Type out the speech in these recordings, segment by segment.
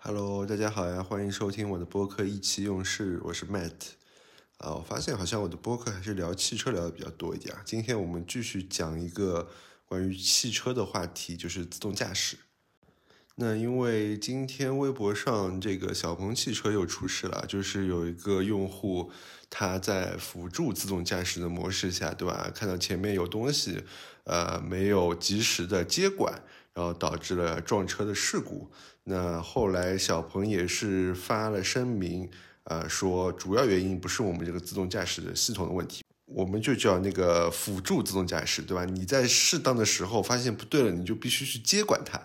Hello，大家好呀，欢迎收听我的播客意气用事，我是 Matt。啊，我发现好像我的播客还是聊汽车聊的比较多一点啊。今天我们继续讲一个关于汽车的话题，就是自动驾驶。那因为今天微博上这个小鹏汽车又出事了，就是有一个用户他在辅助自动驾驶的模式下，对吧？看到前面有东西，呃，没有及时的接管，然后导致了撞车的事故。那后来小鹏也是发了声明，呃，说主要原因不是我们这个自动驾驶的系统的问题，我们就叫那个辅助自动驾驶，对吧？你在适当的时候发现不对了，你就必须去接管它。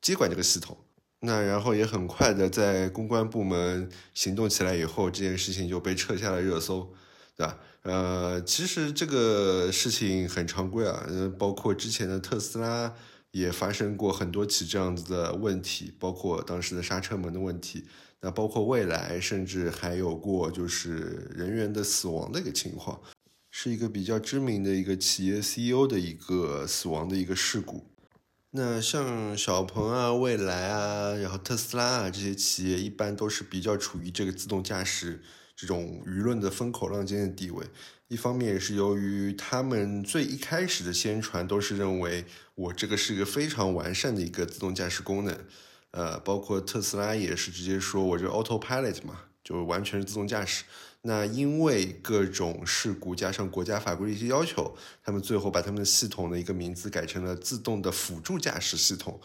接管这个系统，那然后也很快的在公关部门行动起来以后，这件事情就被撤下了热搜，对吧？呃，其实这个事情很常规啊，包括之前的特斯拉也发生过很多起这样子的问题，包括当时的刹车门的问题，那包括未来甚至还有过就是人员的死亡的一个情况，是一个比较知名的一个企业 CEO 的一个死亡的一个事故。那像小鹏啊、蔚来啊，然后特斯拉啊这些企业，一般都是比较处于这个自动驾驶这种舆论的风口浪尖的地位。一方面也是由于他们最一开始的宣传都是认为我这个是一个非常完善的一个自动驾驶功能，呃，包括特斯拉也是直接说我这 Autopilot 嘛，就完全是自动驾驶。那因为各种事故加上国家法规的一些要求，他们最后把他们的系统的一个名字改成了自动的辅助驾驶系统。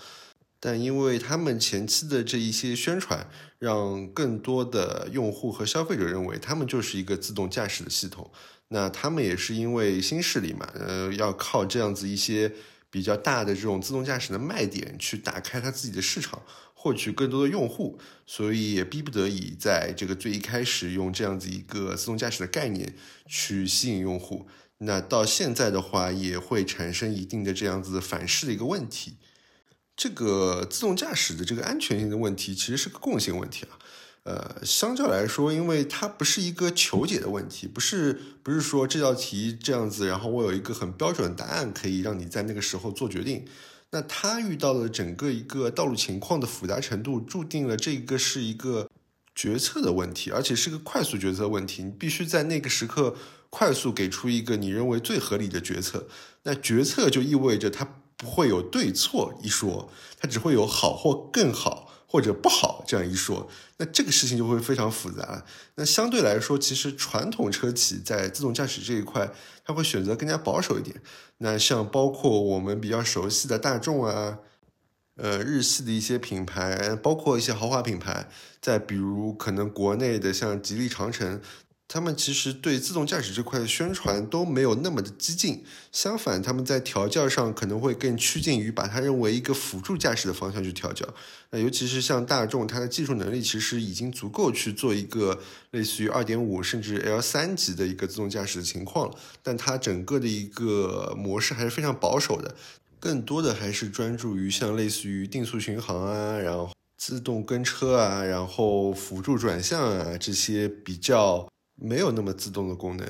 但因为他们前期的这一些宣传，让更多的用户和消费者认为他们就是一个自动驾驶的系统。那他们也是因为新势力嘛，呃，要靠这样子一些比较大的这种自动驾驶的卖点去打开他自己的市场。获取更多的用户，所以也逼不得已在这个最一开始用这样子一个自动驾驶的概念去吸引用户。那到现在的话，也会产生一定的这样子反噬的一个问题。这个自动驾驶的这个安全性的问题，其实是个共性问题啊。呃，相较来说，因为它不是一个求解的问题，不是不是说这道题这样子，然后我有一个很标准的答案可以让你在那个时候做决定。那他遇到的整个一个道路情况的复杂程度，注定了这个是一个决策的问题，而且是个快速决策问题。你必须在那个时刻快速给出一个你认为最合理的决策。那决策就意味着它不会有对错一说，它只会有好或更好。或者不好这样一说，那这个事情就会非常复杂。那相对来说，其实传统车企在自动驾驶这一块，它会选择更加保守一点。那像包括我们比较熟悉的大众啊，呃，日系的一些品牌，包括一些豪华品牌，再比如可能国内的像吉利、长城。他们其实对自动驾驶这块的宣传都没有那么的激进，相反，他们在调教上可能会更趋近于把它认为一个辅助驾驶的方向去调教。那尤其是像大众，它的技术能力其实已经足够去做一个类似于二点五甚至 L 三级的一个自动驾驶的情况了，但它整个的一个模式还是非常保守的，更多的还是专注于像类似于定速巡航啊，然后自动跟车啊，然后辅助转向啊这些比较。没有那么自动的功能，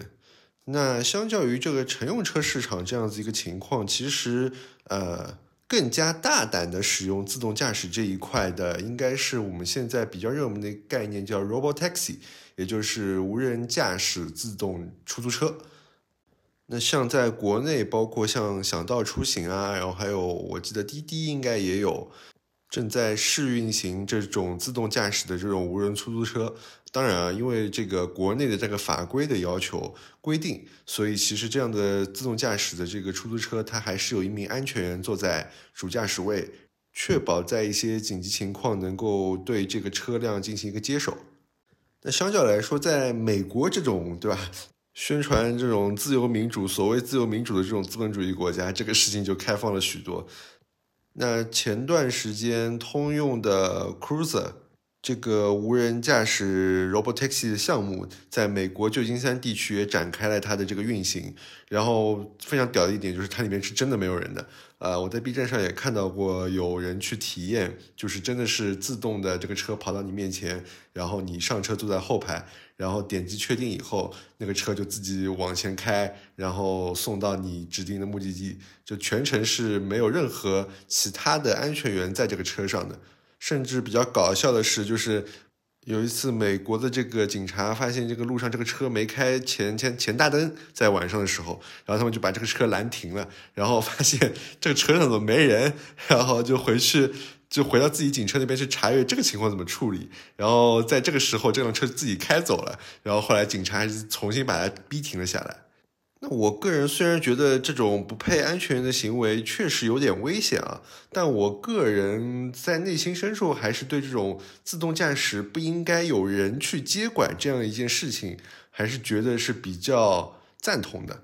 那相较于这个乘用车市场这样子一个情况，其实呃更加大胆的使用自动驾驶这一块的，应该是我们现在比较热门的概念叫 Robot Taxi，也就是无人驾驶自动出租车。那像在国内，包括像想到出行啊，然后还有我记得滴滴应该也有。正在试运行这种自动驾驶的这种无人出租车，当然啊，因为这个国内的这个法规的要求规定，所以其实这样的自动驾驶的这个出租车，它还是有一名安全员坐在主驾驶位，确保在一些紧急情况能够对这个车辆进行一个接手。那相较来说，在美国这种对吧，宣传这种自由民主，所谓自由民主的这种资本主义国家，这个事情就开放了许多。那前段时间，通用的 Cruiser 这个无人驾驶 Robotaxi 的项目，在美国旧金山地区也展开了它的这个运行。然后非常屌的一点就是，它里面是真的没有人的。呃，我在 B 站上也看到过有人去体验，就是真的是自动的这个车跑到你面前，然后你上车坐在后排，然后点击确定以后，那个车就自己往前开，然后送到你指定的目的地，就全程是没有任何其他的安全员在这个车上的，甚至比较搞笑的是，就是有一次美国的这个警察发现这个路上这个车没开前前前大灯，在晚上的时候，然后他们就把这个车拦停了，然后发现这个车上怎么没人，然后就回去就回到自己警车那边去查阅这个情况怎么处理，然后在这个时候这辆车自己开走了，然后后来警察还是重新把它逼停了下来。那我个人虽然觉得这种不配安全员的行为确实有点危险啊，但我个人在内心深处还是对这种自动驾驶不应该有人去接管这样一件事情，还是觉得是比较赞同的。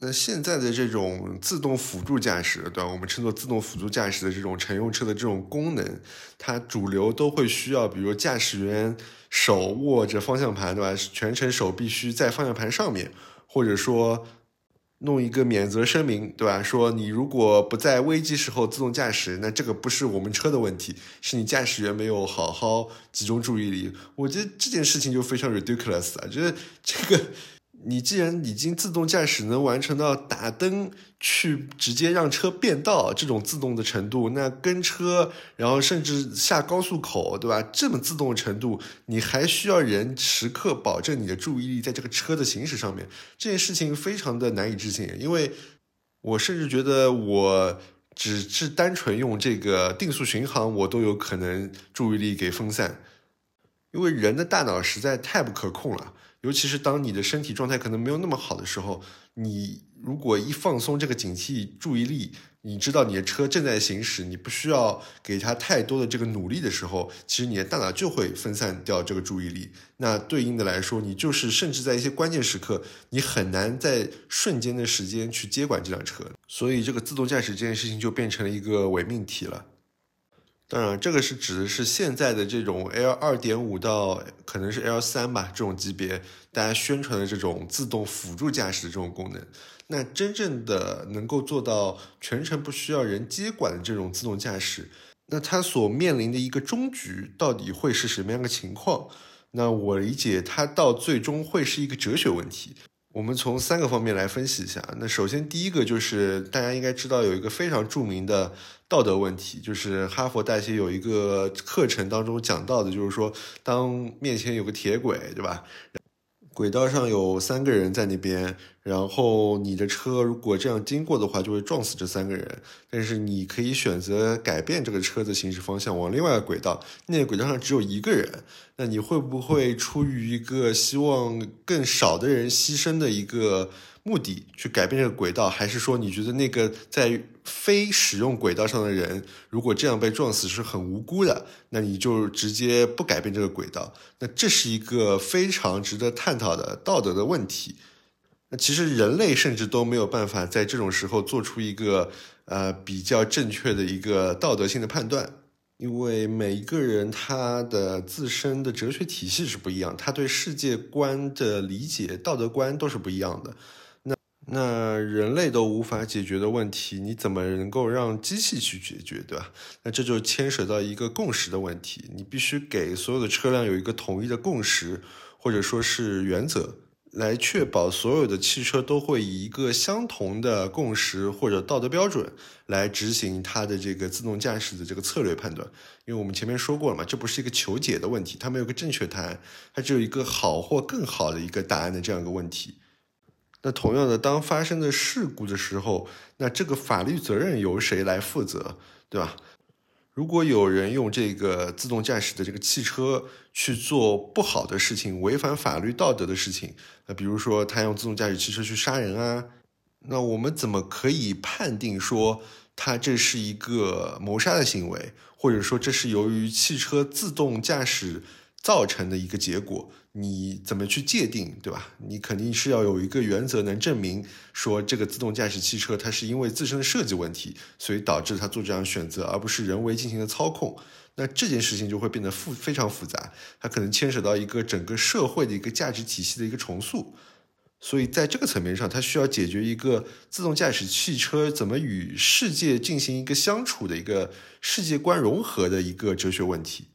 那现在的这种自动辅助驾驶，对吧？我们称作自动辅助驾驶的这种乘用车的这种功能，它主流都会需要，比如驾驶员手握着方向盘，对吧？全程手必须在方向盘上面。或者说，弄一个免责声明，对吧？说你如果不在危机时候自动驾驶，那这个不是我们车的问题，是你驾驶员没有好好集中注意力。我觉得这件事情就非常 ridiculous 啊！觉得这个。你既然已经自动驾驶能完成到打灯去直接让车变道这种自动的程度，那跟车，然后甚至下高速口，对吧？这么自动的程度，你还需要人时刻保证你的注意力在这个车的行驶上面，这件事情非常的难以置信。因为我甚至觉得，我只是单纯用这个定速巡航，我都有可能注意力给分散，因为人的大脑实在太不可控了。尤其是当你的身体状态可能没有那么好的时候，你如果一放松这个警惕注意力，你知道你的车正在行驶，你不需要给它太多的这个努力的时候，其实你的大脑就会分散掉这个注意力。那对应的来说，你就是甚至在一些关键时刻，你很难在瞬间的时间去接管这辆车。所以，这个自动驾驶这件事情就变成了一个伪命题了。当然，这个是指的是现在的这种 L 二点五到可能是 L 三吧这种级别，大家宣传的这种自动辅助驾驶的这种功能。那真正的能够做到全程不需要人接管的这种自动驾驶，那它所面临的一个终局到底会是什么样的情况？那我理解，它到最终会是一个哲学问题。我们从三个方面来分析一下。那首先第一个就是大家应该知道有一个非常著名的道德问题，就是哈佛大学有一个课程当中讲到的，就是说当面前有个铁轨，对吧？轨道上有三个人在那边，然后你的车如果这样经过的话，就会撞死这三个人。但是你可以选择改变这个车的行驶方向，往另外一个轨道。那个轨道上只有一个人，那你会不会出于一个希望更少的人牺牲的一个？目的去改变这个轨道，还是说你觉得那个在非使用轨道上的人，如果这样被撞死是很无辜的，那你就直接不改变这个轨道？那这是一个非常值得探讨的道德的问题。那其实人类甚至都没有办法在这种时候做出一个呃比较正确的一个道德性的判断，因为每一个人他的自身的哲学体系是不一样，他对世界观的理解、道德观都是不一样的。那人类都无法解决的问题，你怎么能够让机器去解决，对吧？那这就牵扯到一个共识的问题，你必须给所有的车辆有一个统一的共识，或者说是原则，来确保所有的汽车都会以一个相同的共识或者道德标准来执行它的这个自动驾驶的这个策略判断。因为我们前面说过了嘛，这不是一个求解的问题，它没有个正确答案，它只有一个好或更好的一个答案的这样一个问题。那同样的，当发生的事故的时候，那这个法律责任由谁来负责，对吧？如果有人用这个自动驾驶的这个汽车去做不好的事情，违反法律道德的事情，那比如说他用自动驾驶汽车去杀人啊，那我们怎么可以判定说他这是一个谋杀的行为，或者说这是由于汽车自动驾驶造成的一个结果？你怎么去界定，对吧？你肯定是要有一个原则，能证明说这个自动驾驶汽车它是因为自身的设计问题，所以导致它做这样选择，而不是人为进行的操控。那这件事情就会变得复非常复杂，它可能牵扯到一个整个社会的一个价值体系的一个重塑。所以在这个层面上，它需要解决一个自动驾驶汽车怎么与世界进行一个相处的一个世界观融合的一个哲学问题。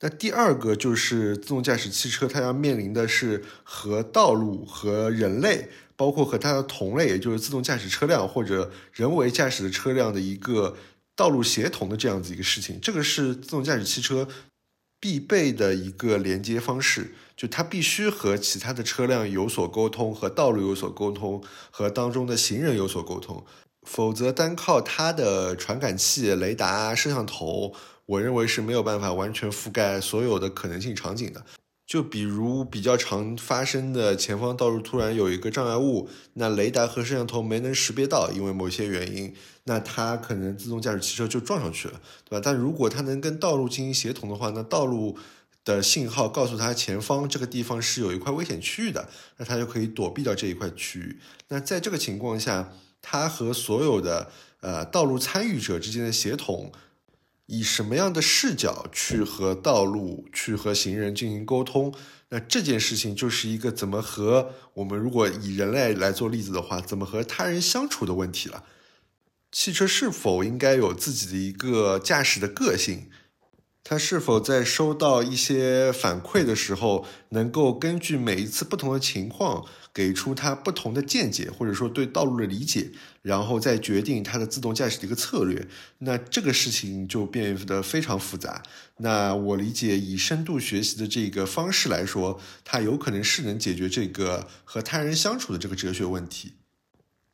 那第二个就是自动驾驶汽车，它要面临的是和道路、和人类，包括和它的同类，也就是自动驾驶车辆或者人为驾驶的车辆的一个道路协同的这样子一个事情，这个是自动驾驶汽车必备的一个连接方式，就它必须和其他的车辆有所沟通，和道路有所沟通，和当中的行人有所沟通，否则单靠它的传感器、雷达、摄像头，我认为是没有办法完全覆盖所有的可能性场景的。就比如比较常发生的前方道路突然有一个障碍物，那雷达和摄像头没能识别到，因为某些原因，那它可能自动驾驶汽车就撞上去了，对吧？但如果它能跟道路进行协同的话，那道路的信号告诉它前方这个地方是有一块危险区域的，那它就可以躲避到这一块区域。那在这个情况下，它和所有的呃道路参与者之间的协同。以什么样的视角去和道路、去和行人进行沟通？那这件事情就是一个怎么和我们如果以人类来做例子的话，怎么和他人相处的问题了。汽车是否应该有自己的一个驾驶的个性？它是否在收到一些反馈的时候，能够根据每一次不同的情况，给出它不同的见解，或者说对道路的理解，然后再决定它的自动驾驶的一个策略？那这个事情就变得非常复杂。那我理解，以深度学习的这个方式来说，它有可能是能解决这个和他人相处的这个哲学问题。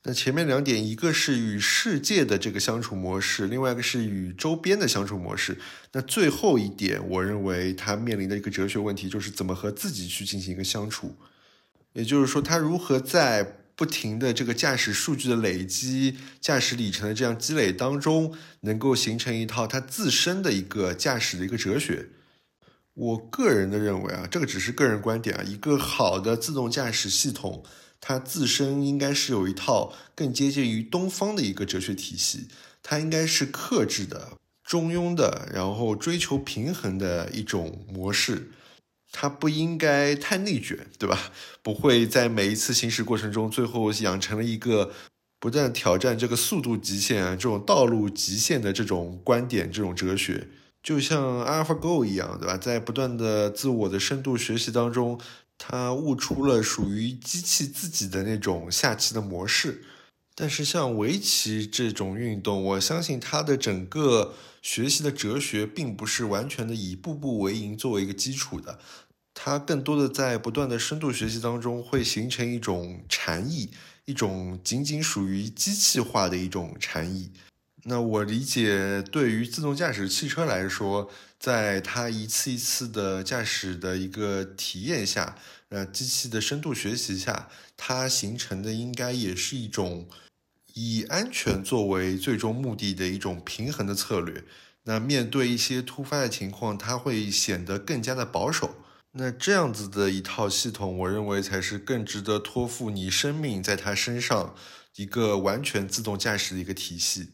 那前面两点，一个是与世界的这个相处模式，另外一个是与周边的相处模式。那最后一点，我认为它面临的一个哲学问题，就是怎么和自己去进行一个相处。也就是说，他如何在不停的这个驾驶数据的累积、驾驶里程的这样积累当中，能够形成一套他自身的一个驾驶的一个哲学。我个人的认为啊，这个只是个人观点啊，一个好的自动驾驶系统。它自身应该是有一套更接近于东方的一个哲学体系，它应该是克制的、中庸的，然后追求平衡的一种模式。它不应该太内卷，对吧？不会在每一次行驶过程中，最后养成了一个不断挑战这个速度极限、这种道路极限的这种观点、这种哲学。就像 AlphaGo 一样，对吧？在不断的自我的深度学习当中。它悟出了属于机器自己的那种下棋的模式，但是像围棋这种运动，我相信它的整个学习的哲学并不是完全的以步步为营作为一个基础的，它更多的在不断的深度学习当中会形成一种禅意，一种仅仅属于机器化的一种禅意。那我理解，对于自动驾驶汽车来说，在它一次一次的驾驶的一个体验下，呃，机器的深度学习下，它形成的应该也是一种以安全作为最终目的的一种平衡的策略。那面对一些突发的情况，它会显得更加的保守。那这样子的一套系统，我认为才是更值得托付你生命在它身上一个完全自动驾驶的一个体系。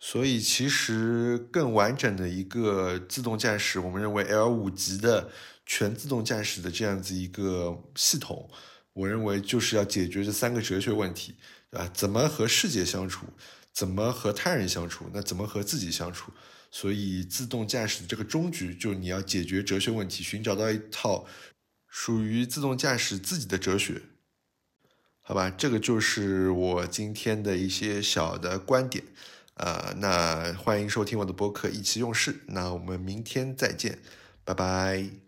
所以，其实更完整的一个自动驾驶，我们认为 L 五级的全自动驾驶的这样子一个系统，我认为就是要解决这三个哲学问题，啊？怎么和世界相处？怎么和他人相处？那怎么和自己相处？所以，自动驾驶的这个终局，就你要解决哲学问题，寻找到一套属于自动驾驶自己的哲学，好吧？这个就是我今天的一些小的观点。呃，那欢迎收听我的播客，意气用事。那我们明天再见，拜拜。